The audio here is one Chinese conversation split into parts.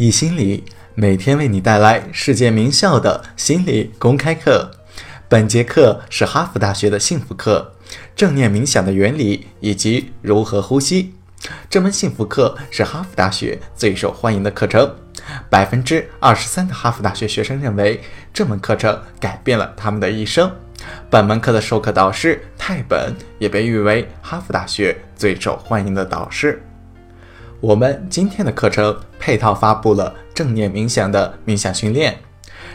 易心理每天为你带来世界名校的心理公开课。本节课是哈佛大学的幸福课，正念冥想的原理以及如何呼吸。这门幸福课是哈佛大学最受欢迎的课程，百分之二十三的哈佛大学学生认为这门课程改变了他们的一生。本门课的授课导师泰本也被誉为哈佛大学最受欢迎的导师。我们今天的课程配套发布了正念冥想的冥想训练。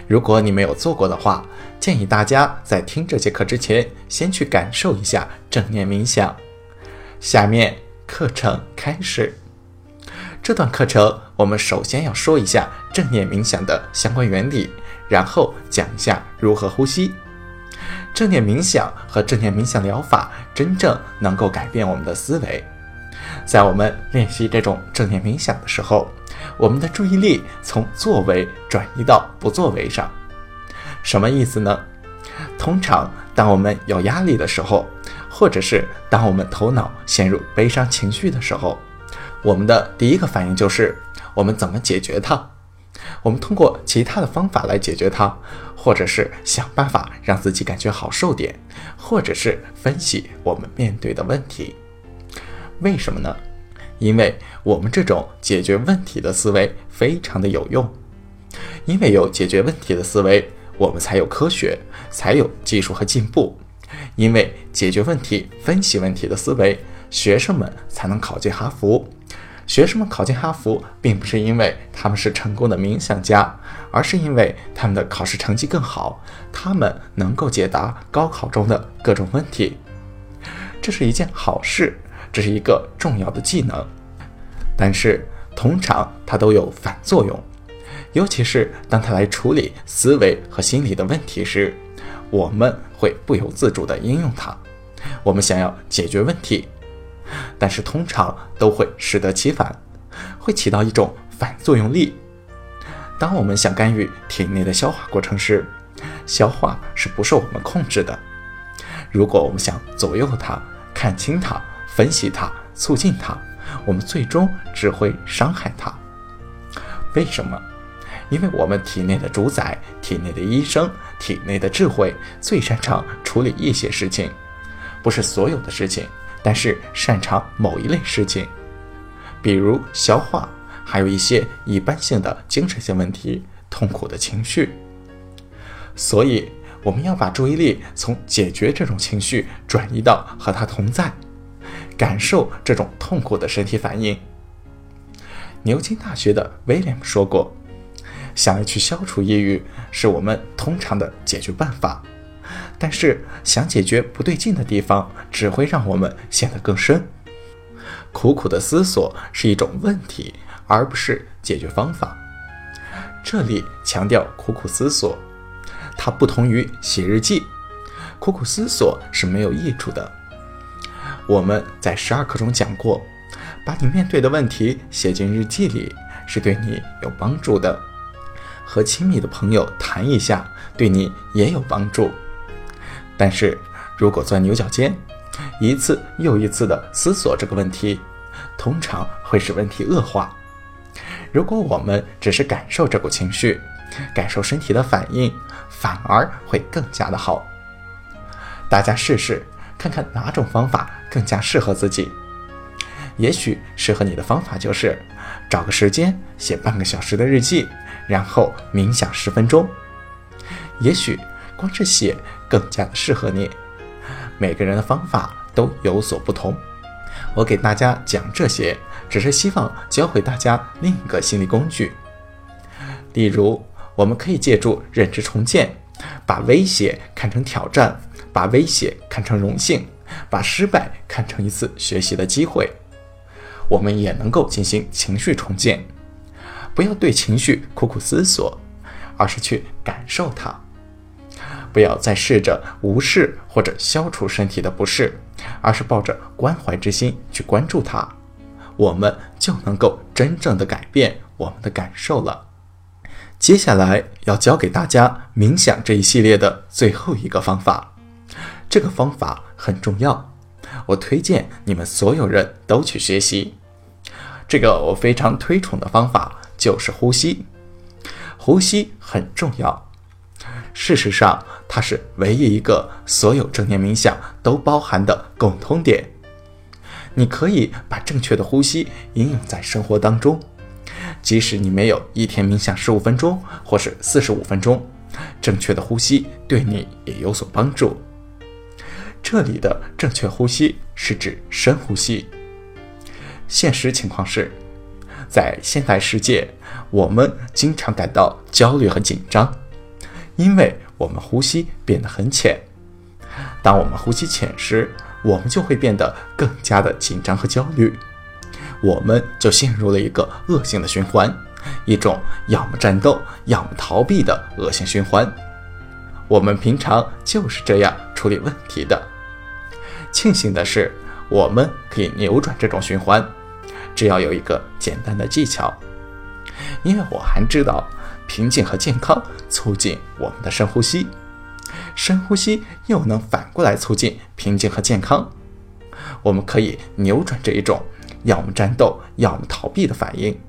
如果你没有做过的话，建议大家在听这节课之前，先去感受一下正念冥想。下面课程开始。这段课程我们首先要说一下正念冥想的相关原理，然后讲一下如何呼吸。正念冥想和正念冥想疗法真正能够改变我们的思维。在我们练习这种正念冥想的时候，我们的注意力从作为转移到不作为上，什么意思呢？通常，当我们有压力的时候，或者是当我们头脑陷入悲伤情绪的时候，我们的第一个反应就是我们怎么解决它？我们通过其他的方法来解决它，或者是想办法让自己感觉好受点，或者是分析我们面对的问题。为什么呢？因为我们这种解决问题的思维非常的有用，因为有解决问题的思维，我们才有科学，才有技术和进步。因为解决问题、分析问题的思维，学生们才能考进哈佛。学生们考进哈佛，并不是因为他们是成功的冥想家，而是因为他们的考试成绩更好，他们能够解答高考中的各种问题。这是一件好事。这是一个重要的技能，但是通常它都有反作用，尤其是当它来处理思维和心理的问题时，我们会不由自主地应用它。我们想要解决问题，但是通常都会适得其反，会起到一种反作用力。当我们想干预体内的消化过程时，消化是不受我们控制的。如果我们想左右它，看清它。分析它，促进它，我们最终只会伤害它。为什么？因为我们体内的主宰、体内的医生、体内的智慧最擅长处理一些事情，不是所有的事情，但是擅长某一类事情，比如消化，还有一些一般性的精神性问题、痛苦的情绪。所以，我们要把注意力从解决这种情绪转移到和它同在。感受这种痛苦的身体反应。牛津大学的威廉姆说过：“想要去消除抑郁，是我们通常的解决办法。但是想解决不对劲的地方，只会让我们陷得更深。苦苦的思索是一种问题，而不是解决方法。这里强调苦苦思索，它不同于写日记。苦苦思索是没有益处的。”我们在十二课中讲过，把你面对的问题写进日记里是对你有帮助的。和亲密的朋友谈一下，对你也有帮助。但是如果钻牛角尖，一次又一次地思索这个问题，通常会使问题恶化。如果我们只是感受这股情绪，感受身体的反应，反而会更加的好。大家试试。看看哪种方法更加适合自己。也许适合你的方法就是找个时间写半个小时的日记，然后冥想十分钟。也许光是写更加的适合你。每个人的方法都有所不同。我给大家讲这些，只是希望教会大家另一个心理工具。例如，我们可以借助认知重建，把威胁看成挑战。把威胁看成荣幸，把失败看成一次学习的机会，我们也能够进行情绪重建。不要对情绪苦苦思索，而是去感受它。不要再试着无视或者消除身体的不适，而是抱着关怀之心去关注它，我们就能够真正的改变我们的感受了。接下来要教给大家冥想这一系列的最后一个方法。这个方法很重要，我推荐你们所有人都去学习。这个我非常推崇的方法就是呼吸。呼吸很重要，事实上，它是唯一一个所有正念冥想都包含的共通点。你可以把正确的呼吸应用在生活当中，即使你没有一天冥想十五分钟或是四十五分钟，正确的呼吸对你也有所帮助。这里的正确呼吸是指深呼吸。现实情况是，在现代世界，我们经常感到焦虑和紧张，因为我们呼吸变得很浅。当我们呼吸浅时，我们就会变得更加的紧张和焦虑，我们就陷入了一个恶性的循环，一种要么战斗，要么逃避的恶性循环。我们平常就是这样处理问题的。庆幸的是，我们可以扭转这种循环，只要有一个简单的技巧。因为我还知道，平静和健康促进我们的深呼吸。深呼吸又能反过来促进平静和健康。我们可以扭转这一种要么战斗，要么逃避的反应。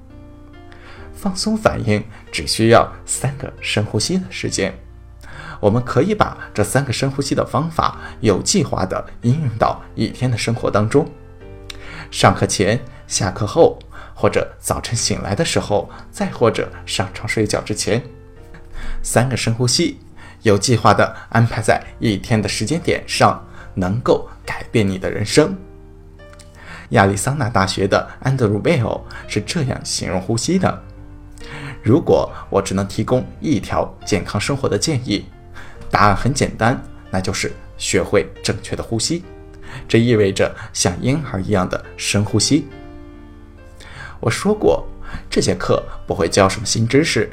放松反应只需要三个深呼吸的时间。我们可以把这三个深呼吸的方法有计划地应用到一天的生活当中。上课前、下课后，或者早晨醒来的时候，再或者上床睡觉之前，三个深呼吸。有计划地安排在一天的时间点上，能够改变你的人生。亚利桑那大学的安德鲁·贝尔是这样形容呼吸的：如果我只能提供一条健康生活的建议，答案很简单，那就是学会正确的呼吸。这意味着像婴儿一样的深呼吸。我说过，这节课不会教什么新知识，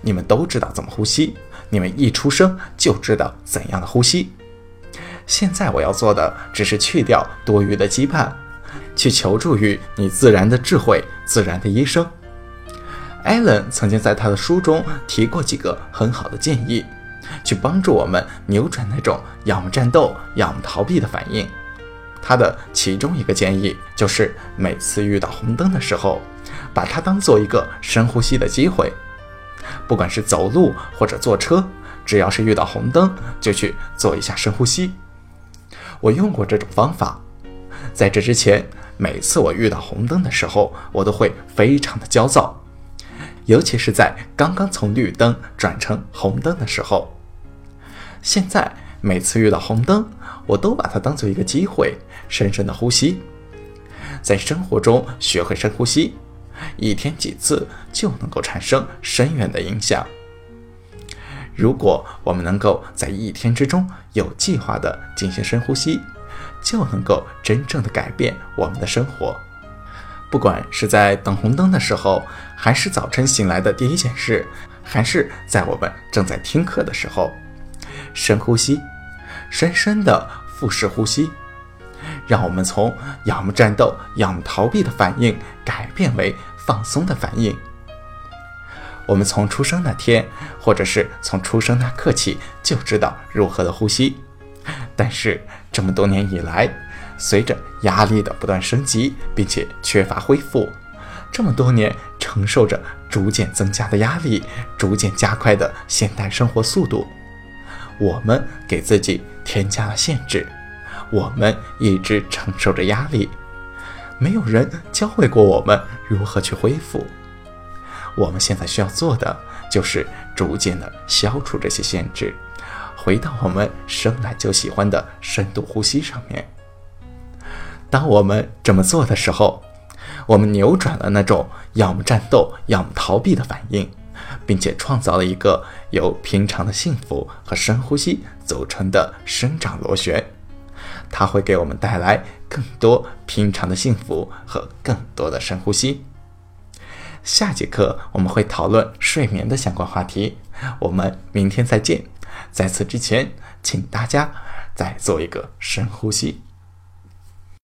你们都知道怎么呼吸。你们一出生就知道怎样的呼吸。现在我要做的只是去掉多余的羁绊，去求助于你自然的智慧、自然的医生。艾伦曾经在他的书中提过几个很好的建议，去帮助我们扭转那种要么战斗、要么逃避的反应。他的其中一个建议就是，每次遇到红灯的时候，把它当做一个深呼吸的机会。不管是走路或者坐车，只要是遇到红灯，就去做一下深呼吸。我用过这种方法，在这之前，每次我遇到红灯的时候，我都会非常的焦躁，尤其是在刚刚从绿灯转成红灯的时候。现在每次遇到红灯，我都把它当做一个机会，深深的呼吸，在生活中学会深呼吸。一天几次就能够产生深远的影响。如果我们能够在一天之中有计划的进行深呼吸，就能够真正的改变我们的生活。不管是在等红灯的时候，还是早晨醒来的第一件事，还是在我们正在听课的时候，深呼吸，深深的腹式呼吸。让我们从要么战斗，要么逃避的反应改变为放松的反应。我们从出生那天，或者是从出生那刻起，就知道如何的呼吸。但是这么多年以来，随着压力的不断升级，并且缺乏恢复，这么多年承受着逐渐增加的压力，逐渐加快的现代生活速度，我们给自己添加了限制。我们一直承受着压力，没有人教会过我们如何去恢复。我们现在需要做的就是逐渐的消除这些限制，回到我们生来就喜欢的深度呼吸上面。当我们这么做的时候，我们扭转了那种要么战斗，要么逃避的反应，并且创造了一个由平常的幸福和深呼吸组成的生长螺旋。它会给我们带来更多平常的幸福和更多的深呼吸。下节课我们会讨论睡眠的相关话题，我们明天再见。在此之前，请大家再做一个深呼吸。